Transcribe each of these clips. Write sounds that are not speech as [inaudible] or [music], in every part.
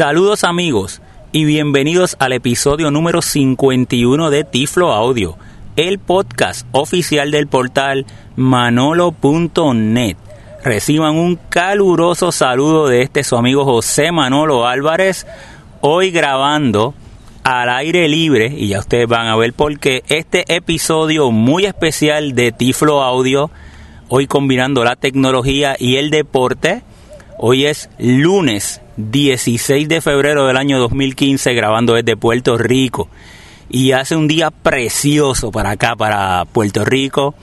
Saludos amigos y bienvenidos al episodio número 51 de Tiflo Audio, el podcast oficial del portal manolo.net. Reciban un caluroso saludo de este su amigo José Manolo Álvarez, hoy grabando al aire libre y ya ustedes van a ver por qué este episodio muy especial de Tiflo Audio, hoy combinando la tecnología y el deporte. Hoy es lunes 16 de febrero del año 2015 grabando desde Puerto Rico. Y hace un día precioso para acá, para Puerto Rico.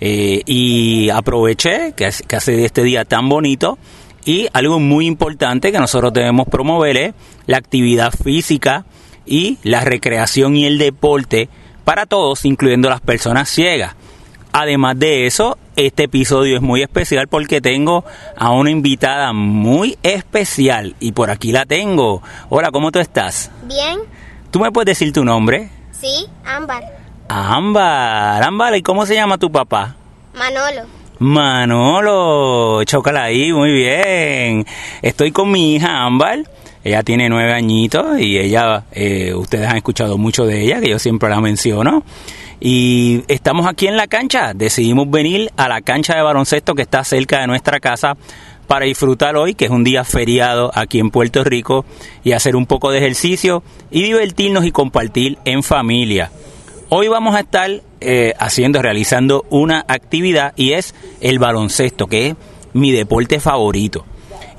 Eh, y aproveché que, que hace este día tan bonito. Y algo muy importante que nosotros debemos promover es la actividad física y la recreación y el deporte para todos, incluyendo las personas ciegas. Además de eso, este episodio es muy especial porque tengo a una invitada muy especial y por aquí la tengo. Hola, ¿cómo tú estás? Bien. ¿Tú me puedes decir tu nombre? Sí, Ámbar. Ámbar, Ámbar, ¿y cómo se llama tu papá? Manolo. Manolo, chócala ahí, muy bien. Estoy con mi hija Ámbar. Ella tiene nueve añitos y ella, eh, ustedes han escuchado mucho de ella, que yo siempre la menciono. Y estamos aquí en la cancha. Decidimos venir a la cancha de baloncesto que está cerca de nuestra casa para disfrutar hoy, que es un día feriado aquí en Puerto Rico, y hacer un poco de ejercicio y divertirnos y compartir en familia. Hoy vamos a estar eh, haciendo, realizando una actividad y es el baloncesto, que es mi deporte favorito.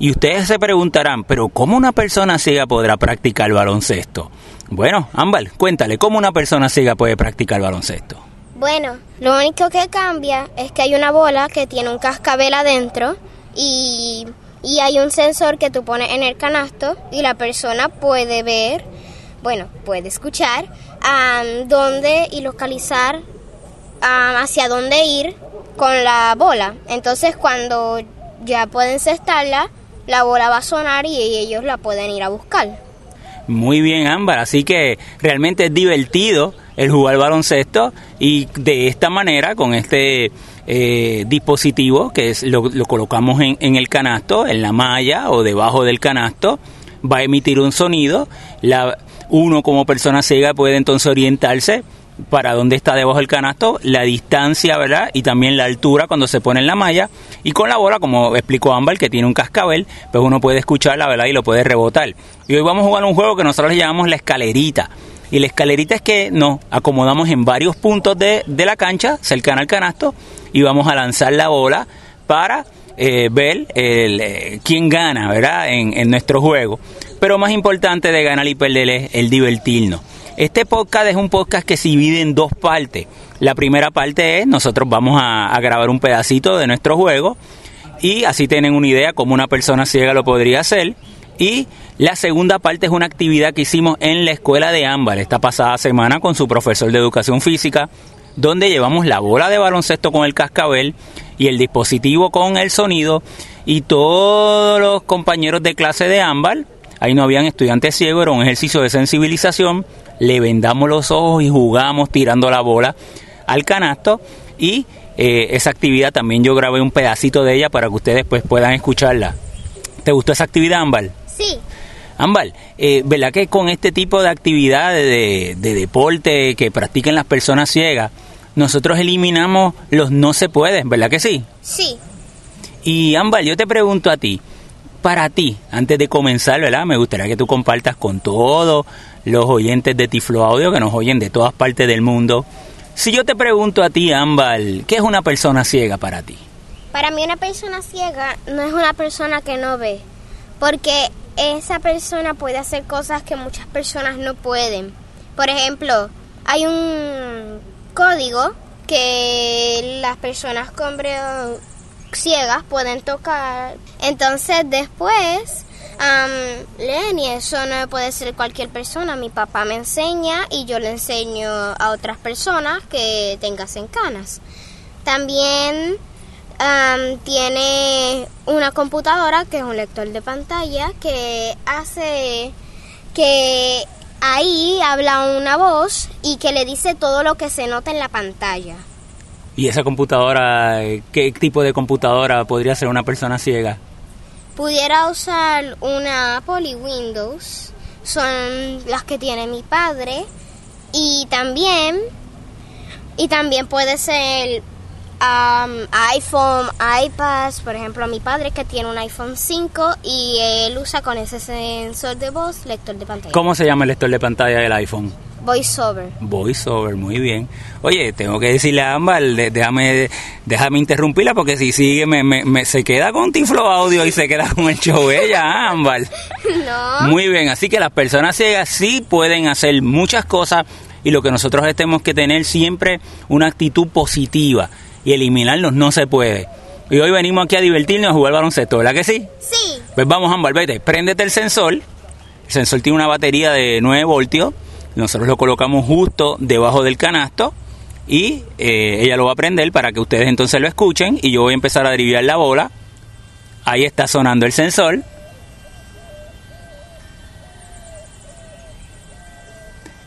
Y ustedes se preguntarán, pero ¿cómo una persona ciega podrá practicar baloncesto? Bueno, Ámbar, cuéntale, ¿cómo una persona ciega puede practicar baloncesto? Bueno, lo único que cambia es que hay una bola que tiene un cascabel adentro y, y hay un sensor que tú pones en el canasto y la persona puede ver, bueno, puede escuchar um, dónde y localizar hacia dónde ir con la bola. Entonces cuando ya pueden cestarla, la bola va a sonar y ellos la pueden ir a buscar. Muy bien, Ámbar. Así que realmente es divertido el jugar baloncesto y de esta manera, con este eh, dispositivo que es, lo, lo colocamos en, en, el canasto, en la malla o debajo del canasto, va a emitir un sonido. La, uno como persona ciega puede entonces orientarse para dónde está debajo del canasto, la distancia, ¿verdad? Y también la altura cuando se pone en la malla. Y con la bola, como explicó Ámbar, que tiene un cascabel, pues uno puede escucharla, ¿verdad? Y lo puede rebotar. Y hoy vamos a jugar un juego que nosotros le llamamos la escalerita. Y la escalerita es que nos acomodamos en varios puntos de, de la cancha, cercana al canasto, y vamos a lanzar la bola para eh, ver el, eh, quién gana, ¿verdad? En, en nuestro juego. Pero más importante de ganar y perder es el divertirnos. Este podcast es un podcast que se divide en dos partes. La primera parte es, nosotros vamos a, a, grabar un pedacito de nuestro juego y así tienen una idea cómo una persona ciega lo podría hacer. Y la segunda parte es una actividad que hicimos en la escuela de Ámbar esta pasada semana con su profesor de educación física, donde llevamos la bola de baloncesto con el cascabel y el dispositivo con el sonido y todos los compañeros de clase de Ámbar, ahí no habían estudiantes ciegos, era un ejercicio de sensibilización, le vendamos los ojos y jugamos tirando la bola al canasto y eh, esa actividad también yo grabé un pedacito de ella para que ustedes pues puedan escucharla. ¿Te gustó esa actividad, Ámbar? Sí. Ámbar, eh, ¿verdad que con este tipo de actividades de, de, deporte que practiquen las personas ciegas, nosotros eliminamos los no se puede, ¿verdad que sí? Sí. Y Ámbar, yo te pregunto a ti, para ti, antes de comenzar, ¿verdad? Me gustaría que tú compartas con todos los oyentes de Tiflo Audio que nos oyen de todas partes del mundo. Si yo te pregunto a ti, Ámbar, ¿qué es una persona ciega para ti? Para mí una persona ciega no es una persona que no ve, porque esa persona puede hacer cosas que muchas personas no pueden. Por ejemplo, hay un código que las personas con ciegas pueden tocar. Entonces después um, leen y eso no puede ser cualquier persona. Mi papá me enseña y yo le enseño a otras personas que tengan canas. También um, tiene una computadora que es un lector de pantalla que hace que ahí habla una voz y que le dice todo lo que se nota en la pantalla. ¿Y esa computadora, qué tipo de computadora podría ser una persona ciega? pudiera usar una Apple y Windows. Son las que tiene mi padre. Y también, y también puede ser um, iPhone, iPads, por ejemplo, mi padre que tiene un iPhone 5 y él usa con ese sensor de voz lector de pantalla. ¿Cómo se llama el lector de pantalla del iPhone? VoiceOver. VoiceOver, muy bien. Oye, tengo que decirle a Ámbar, déjame, déjame interrumpirla porque si sigue me, me- me- se queda con Tiflo Audio y se queda con el show ella, Ámbar. [laughs] No. Muy bien, así que las personas ciegas sí pueden hacer muchas cosas y lo que nosotros tenemos que tener siempre una actitud positiva y eliminarlos no se puede. Y hoy venimos aquí a divertirnos a jugar baloncesto, ¿verdad que sí? Sí. Pues vamos, Ámbar, vete, préndete el sensor. El sensor tiene una batería de 9 voltios. Nosotros lo colocamos justo debajo del canasto y eh, ella lo va a prender para que ustedes entonces lo escuchen y yo voy a empezar a driviar la bola. Ahí está sonando el sensor.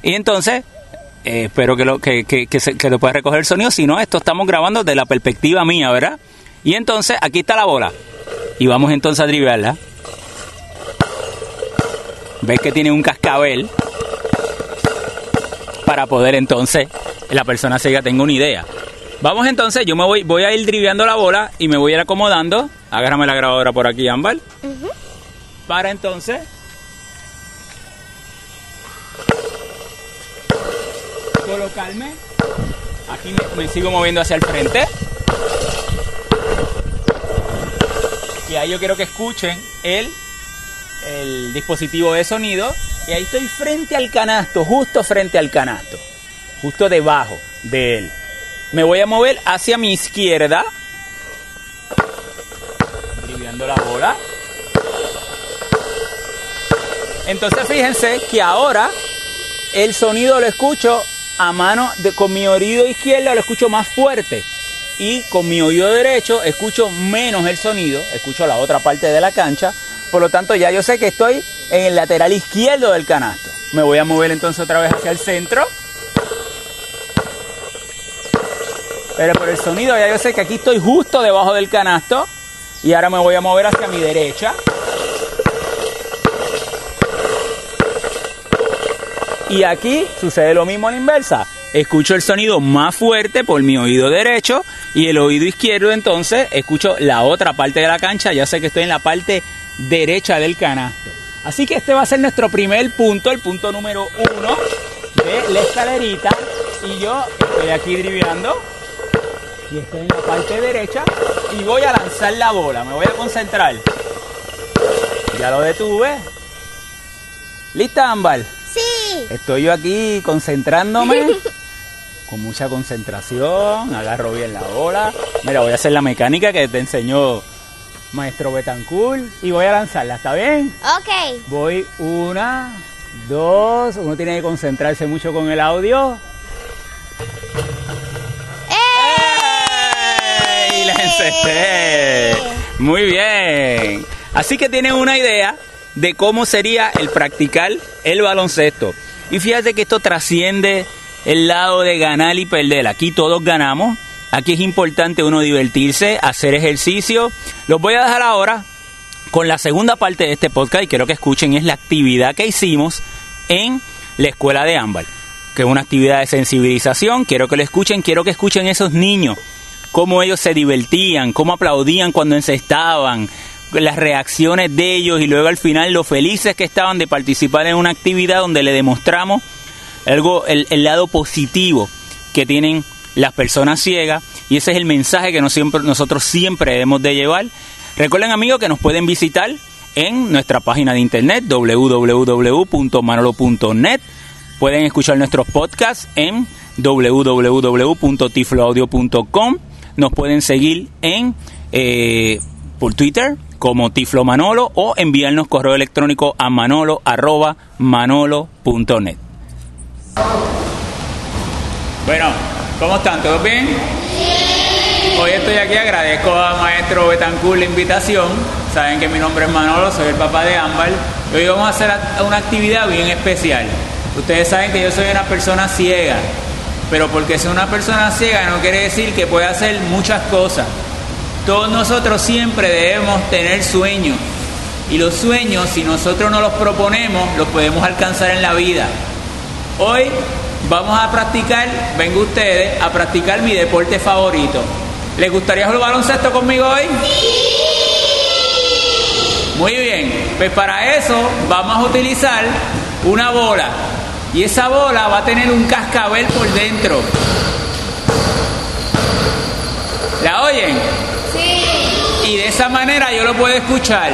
Y entonces, eh, espero que lo, que, que, que, que lo pueda recoger el sonido. Si no, esto estamos grabando de la perspectiva mía, ¿verdad? Y entonces, aquí está la bola. Y vamos entonces a drivearla. Ves que tiene un cascabel para poder entonces la persona ciega tenga una idea. Vamos entonces, yo me voy, voy a ir driveando la bola y me voy a ir acomodando. Agárrame la grabadora por aquí, Ámbar. Para entonces colocarme. Aquí me, me sigo moviendo hacia el frente. Y ahí yo quiero que escuchen el, el dispositivo de sonido. Y ahí estoy frente al canasto, justo frente al canasto. Justo debajo de él. Me voy a mover hacia mi izquierda. Driblando la bola. Entonces fíjense que ahora el sonido lo escucho a mano de, con mi oído izquierdo lo escucho más fuerte y con mi oído derecho escucho menos el sonido, escucho la otra parte de la cancha, por lo tanto ya yo sé que estoy en el lateral izquierdo del canasto. Me voy a mover entonces otra vez hacia el centro. Pero por el sonido ya yo sé que aquí estoy justo debajo del canasto y ahora me voy a mover hacia mi derecha. Y aquí sucede lo mismo a la inversa. Escucho el sonido más fuerte por mi oído derecho y el oído izquierdo entonces escucho la otra parte de la cancha. Ya sé que estoy en la parte derecha del canasto. Así que este va a ser nuestro primer punto, el punto número uno de la escalerita. Y yo estoy aquí driblando y estoy en la parte derecha y voy a lanzar la bola. Me voy a concentrar. Ya lo detuve. ¿Lista, Ámbar? Sí. Estoy yo aquí concentrándome [laughs] con mucha concentración, agarro bien la bola. Mira, voy a hacer la mecánica que te enseñó Maestro Betancourt y voy a lanzarla, ¿está bien? Ok. Voy una, dos, uno tiene que concentrarse mucho con el audio. ¡Ey! ¡La encesté! Muy bien. Así que tienen una idea de cómo sería el practicar el baloncesto. Y fíjate que esto trasciende el lado de ganar y perder. Aquí todos ganamos. Aquí es importante uno divertirse, hacer ejercicio. Los voy a dejar ahora con la segunda parte de este podcast y quiero que escuchen es la actividad que hicimos en la escuela de Ámbar, que es una actividad de sensibilización. Quiero que lo escuchen, quiero que escuchen esos niños, cómo ellos se divertían, cómo aplaudían cuando encestaban, las reacciones de ellos y luego al final lo felices que estaban de participar en una actividad donde le demostramos algo, el, el lado positivo que tienen las personas ciegas y ese es el mensaje que nos siempre, nosotros siempre debemos de llevar. Recuerden amigos que nos pueden visitar en nuestra página de internet www.manolo.net. Pueden escuchar nuestros podcasts en www.tifloaudio.com. Nos pueden seguir en eh, por Twitter como Tiflo Manolo o enviarnos correo electrónico a manolo manolo.net. Bueno, ¿cómo están? ¿Todos bien? Hoy estoy aquí, agradezco a Maestro Betancourt la invitación. Saben que mi nombre es Manolo, soy el papá de Ámbar. Hoy vamos a hacer una actividad bien especial. Ustedes saben que yo soy una persona ciega, pero porque soy una persona ciega no quiere decir que pueda hacer muchas cosas. Todos nosotros siempre debemos tener sueños Y los sueños, si nosotros no los proponemos, los podemos alcanzar en la vida. Hoy vamos a practicar, vengo ustedes, a practicar mi deporte favorito. ¿Les gustaría jugar baloncesto conmigo hoy? Muy bien, pues para eso vamos a utilizar una bola. Y esa bola va a tener un cascabel por dentro. ¿La oyen? Sí. Y de esa manera yo lo puedo escuchar.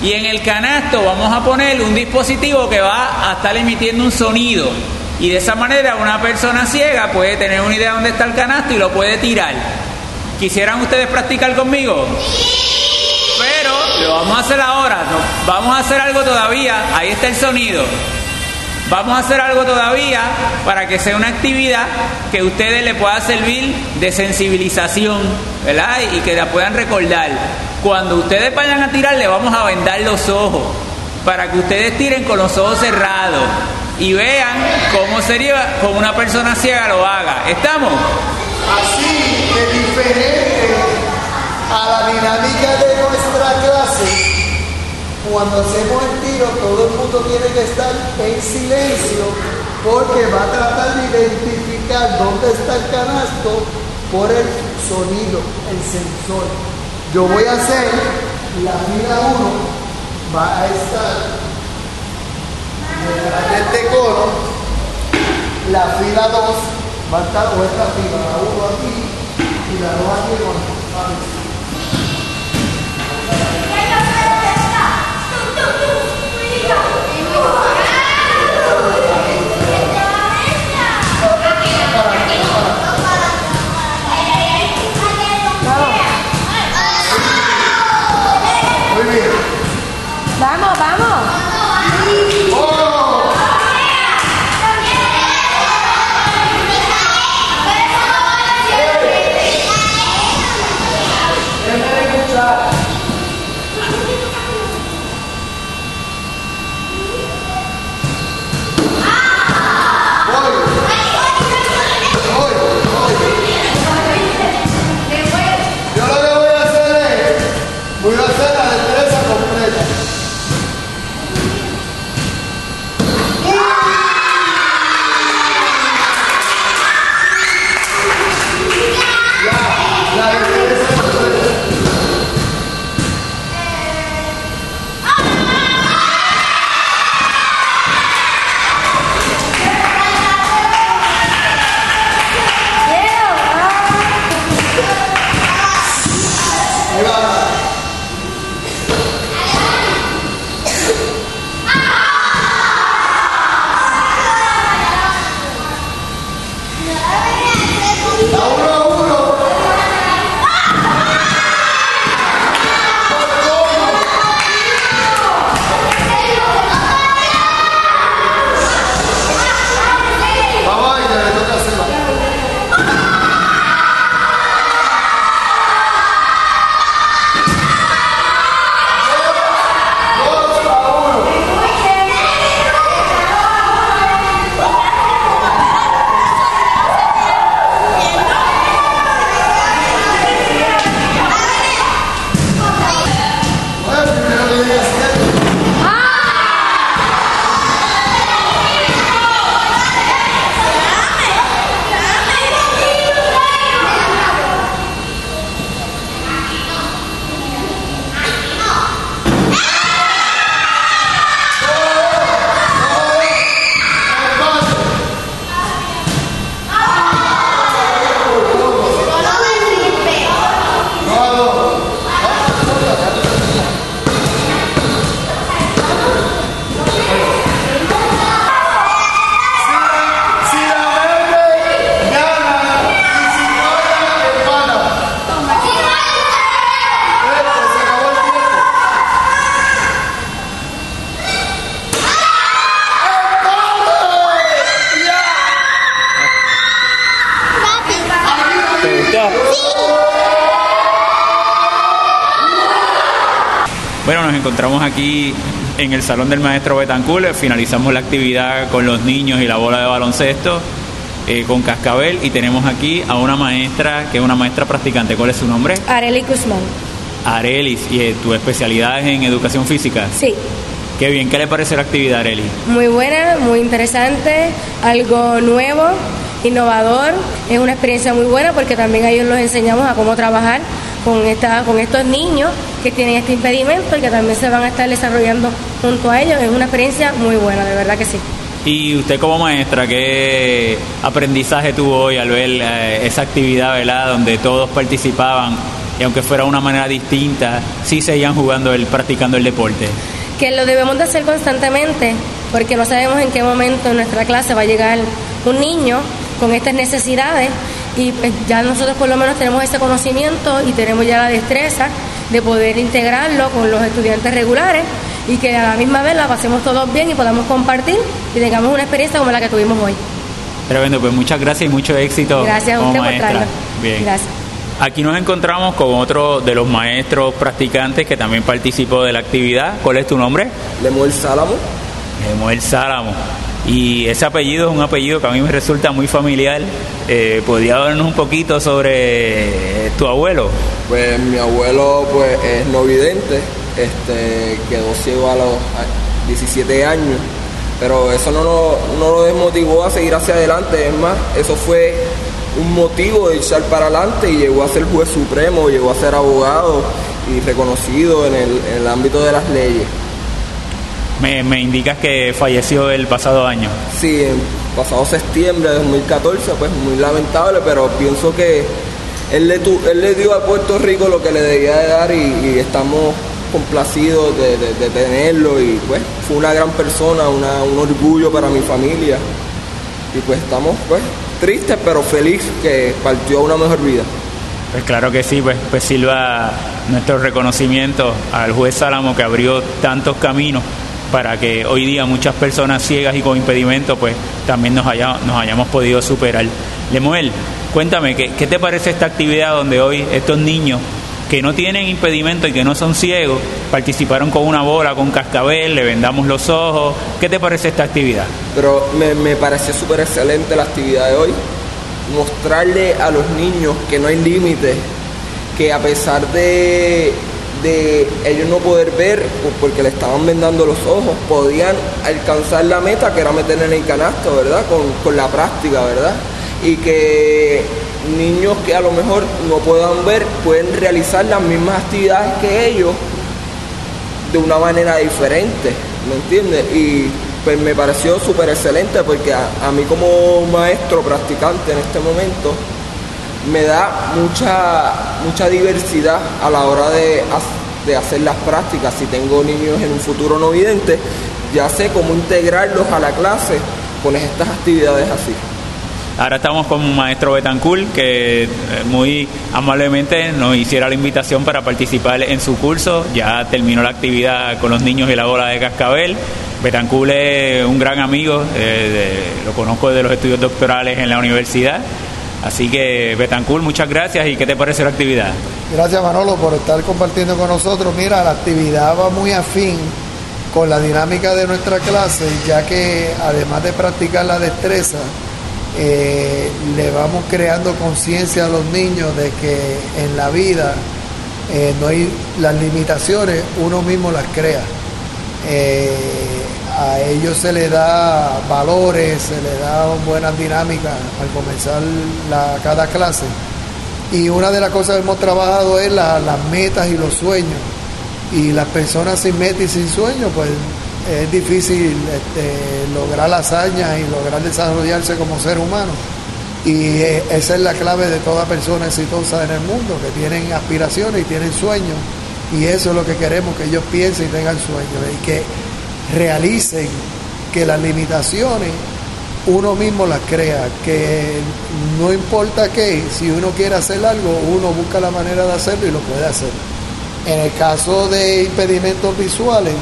Y en el canasto vamos a poner un dispositivo que va a estar emitiendo un sonido. Y de esa manera una persona ciega puede tener una idea de dónde está el canasto y lo puede tirar. ¿Quisieran ustedes practicar conmigo? Pero lo vamos a hacer ahora. vamos a hacer algo todavía. Ahí está el sonido. Vamos a hacer algo todavía para que sea una actividad que a ustedes le pueda servir de sensibilización, ¿verdad? Y que la puedan recordar. Cuando ustedes vayan a tirar, le vamos a vendar los ojos para que ustedes tiren con los ojos cerrados y vean cómo sería como una persona ciega lo haga. ¿Estamos? Así de diferente a la dinámica de nuestra clase cuando hacemos el tiro, todo el mundo tiene que estar en silencio porque va a tratar de identificar dónde está el canasto por el sonido, el sensor. Yo voy a hacer la fila 1, va a estar detrás de este cono, la fila 2 va a estar, o esta fila, la 1 aquí y la 2 aquí con Vamos, vamos. Aquí en el salón del maestro Betancourt. Finalizamos la actividad con los niños y la bola de baloncesto eh, con cascabel. Y tenemos aquí a una maestra que es una maestra practicante. ¿Cuál es su nombre? Arely Guzmán. Arelis, y eh, tu especialidad es en educación física. Sí, Qué bien, ¿qué le parece la actividad, Arelis? muy buena, muy interesante, algo nuevo, innovador. Es una experiencia muy buena porque también a ellos los enseñamos a cómo trabajar con, esta, con estos niños que tienen este impedimento y que también se van a estar desarrollando junto a ellos. Es una experiencia muy buena, de verdad que sí. Y usted como maestra, ¿qué aprendizaje tuvo hoy al ver eh, esa actividad, ¿verdad? Donde todos participaban y aunque fuera de una manera distinta, sí seguían jugando, el, practicando el deporte. que lo debemos de hacer constantemente, porque no sabemos en qué momento en nuestra clase va a llegar un niño con estas necesidades y pues, ya nosotros por lo menos tenemos ese conocimiento y tenemos ya la destreza de poder integrarlo con los estudiantes regulares y que a la misma vez la pasemos todos bien y podamos compartir y tengamos una experiencia como la que tuvimos hoy. Tremendo, pues muchas gracias y mucho éxito Gracias a como usted por traerlo. Bien. Gracias. Aquí nos encontramos con otro de los maestros practicantes que también participó de la actividad. ¿Cuál es tu nombre? Lemuel Sálamo. Lemuel Sálamo. Y ese apellido es un apellido que a mí me resulta muy familiar. Eh, ¿Podría hablarnos un poquito sobre tu abuelo? Pues mi abuelo pues es no vidente, este, quedó ciego a los a- 17 años, pero eso no, lo- no lo desmotivó a seguir hacia adelante, es más, eso fue un motivo de echar para adelante y llegó a ser juez supremo, llegó a ser abogado y reconocido en el ámbito de las leyes. Me, me indicas que falleció el pasado año. Sí, en pasado septiembre de 2014, pues muy lamentable, pero pienso que él le, tu- él le dio a Puerto Rico lo que le debía de dar y, y estamos complacidos de, de- de tenerlo y pues fue una gran persona, una- un orgullo para mi familia y pues estamos pues tristes pero feliz que partió a una mejor vida. Pues claro que sí, pues, pues Silva, nuestro reconocimiento al juez Sálamo que abrió tantos caminos para que hoy día muchas personas ciegas y con impedimento pues también nos, haya- nos hayamos podido superar. Lemuel, cuéntame, ¿qué, ¿qué te parece esta actividad donde hoy estos niños que no tienen impedimento y que no son ciegos participaron con una bola, con cascabel, le vendamos los ojos? ¿Qué te parece esta actividad? Pero me, me pareció súper excelente la actividad de hoy. Mostrarle a los niños que no hay límites, que a pesar de, de ellos no poder ver, o porque le estaban vendando los ojos, podían alcanzar la meta que era meter en el canasto, ¿verdad? Con, con la práctica, ¿verdad? Y que niños que a lo mejor no puedan ver pueden realizar las mismas actividades que ellos de una manera diferente, ¿me entiendes? Y pues me pareció súper excelente porque a, a mí como maestro practicante en este momento me da mucha, mucha diversidad a la hora de, de hacer las prácticas. Si tengo niños en un futuro no vidente, ya sé cómo integrarlos a la clase con estas actividades así. Ahora estamos con un maestro Betancourt que eh, muy amablemente nos hiciera la invitación para participar en su curso. Ya terminó la actividad con los niños y la bola de cascabel. Betancourt es un gran amigo, eh, lo conozco de los estudios doctorales en la universidad. Así que Betancourt, muchas gracias y ¿qué te parece la actividad? Gracias Manolo por estar compartiendo con nosotros. Mira, la actividad va muy afín con la dinámica de nuestra clase, ya que además de practicar la destreza, eh, le vamos creando conciencia a los niños de que en la vida eh, no hay las limitaciones, uno mismo las crea. Eh, a ellos se les da valores, se les da buenas dinámicas al comenzar cada clase. Y una de las cosas que hemos trabajado es la- las metas y los sueños. Y las personas sin metas y sin sueños, pues es difícil este, lograr hazañas y lograr desarrollarse como ser humano. Y eh, esa es la clave de toda persona exitosa en el mundo, que tienen aspiraciones y tienen sueños. Y eso es lo que queremos, que ellos piensen y tengan sueños. Y que realicen que las limitaciones uno mismo las crea, que no importa qué, si uno quiere hacer algo, uno busca la manera de hacerlo y lo puede hacer. En el caso de impedimentos visuales,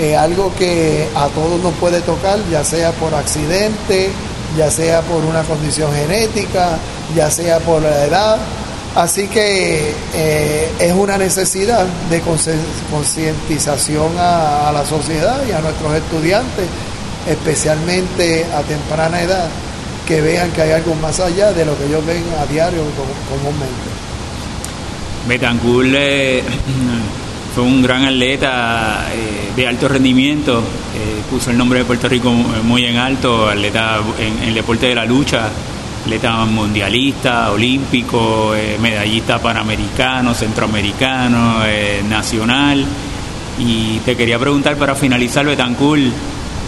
es algo que a todos nos puede tocar, ya sea por accidente, ya sea por una condición genética, ya sea por la edad. Así que eh, es una necesidad de concientización a, la sociedad y a nuestros estudiantes, especialmente a temprana edad, que vean que hay algo más allá de lo que ellos ven a diario com- comúnmente. Betancourt [clears throat] fue un gran atleta eh, de alto rendimiento, eh, puso el nombre de Puerto Rico muy en alto, atleta en, el deporte de la lucha, atleta mundialista, olímpico, medallista panamericano, centroamericano, nacional. Y te quería preguntar para finalizar, Betancourt,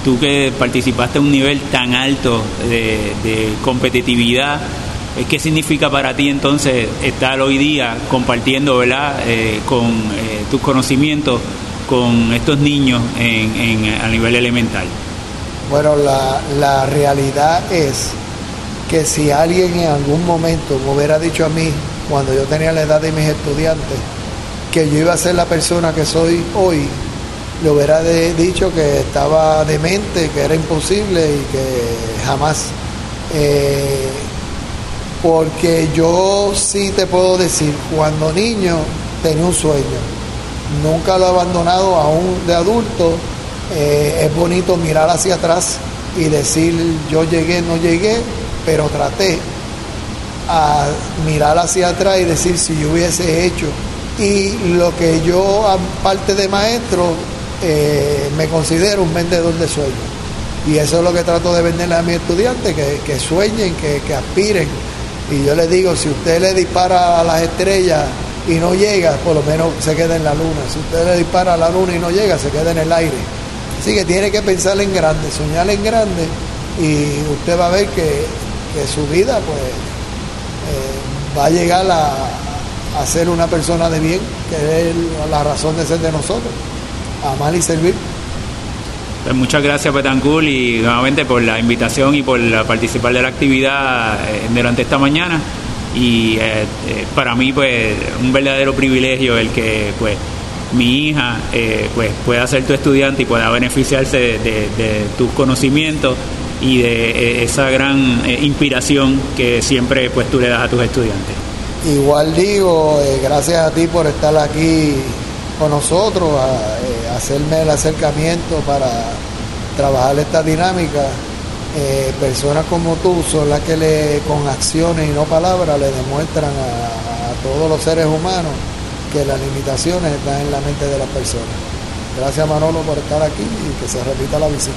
tú que participaste a un nivel tan alto de competitividad, ¿Qué significa para ti entonces estar hoy día compartiendo ¿verdad? Eh, con eh, tus conocimientos con estos niños en, a nivel elemental? Bueno, la realidad es que si alguien en algún momento me hubiera dicho a mí, cuando yo tenía la edad de mis estudiantes, que yo iba a ser la persona que soy hoy, le hubiera dicho que estaba demente, que era imposible y que jamás. Eh, porque yo sí te puedo decir, cuando niño tenía un sueño, nunca lo he abandonado aún de adulto, eh, es bonito mirar hacia atrás y decir yo llegué, no llegué, pero traté a mirar hacia atrás y decir si yo hubiese hecho. Y lo que yo, aparte de maestro, eh, me considero un vendedor de sueños. Y eso es lo que trato de venderle a mis estudiantes, que, sueñen, que, que aspiren y yo le digo, si usted le dispara a las estrellas y no llega, por lo menos se queda en la luna. Si usted le dispara a la luna y no llega, se queda en el aire. Así que tiene que pensar en grande, soñar en grande y usted va a ver que, su vida pues eh, va a llegar a, a, ser una persona de bien, que es la razón de ser de nosotros, amar y servir. Pues muchas gracias Petancul y nuevamente por la invitación y por participar de la actividad eh, durante esta mañana y eh, para mí pues un verdadero privilegio el que pues mi hija pues pueda ser tu estudiante y pueda beneficiarse de, tus conocimientos y de esa gran inspiración que siempre pues tú le das a tus estudiantes. Igual digo, gracias a ti por estar aquí con nosotros, a, hacerme el acercamiento para trabajar esta dinámica. Eh, personas como tú son las que le, con acciones y no palabras le demuestran a todos los seres humanos que las limitaciones están en la mente de las personas. Gracias Manolo por estar aquí y que se repita la visita.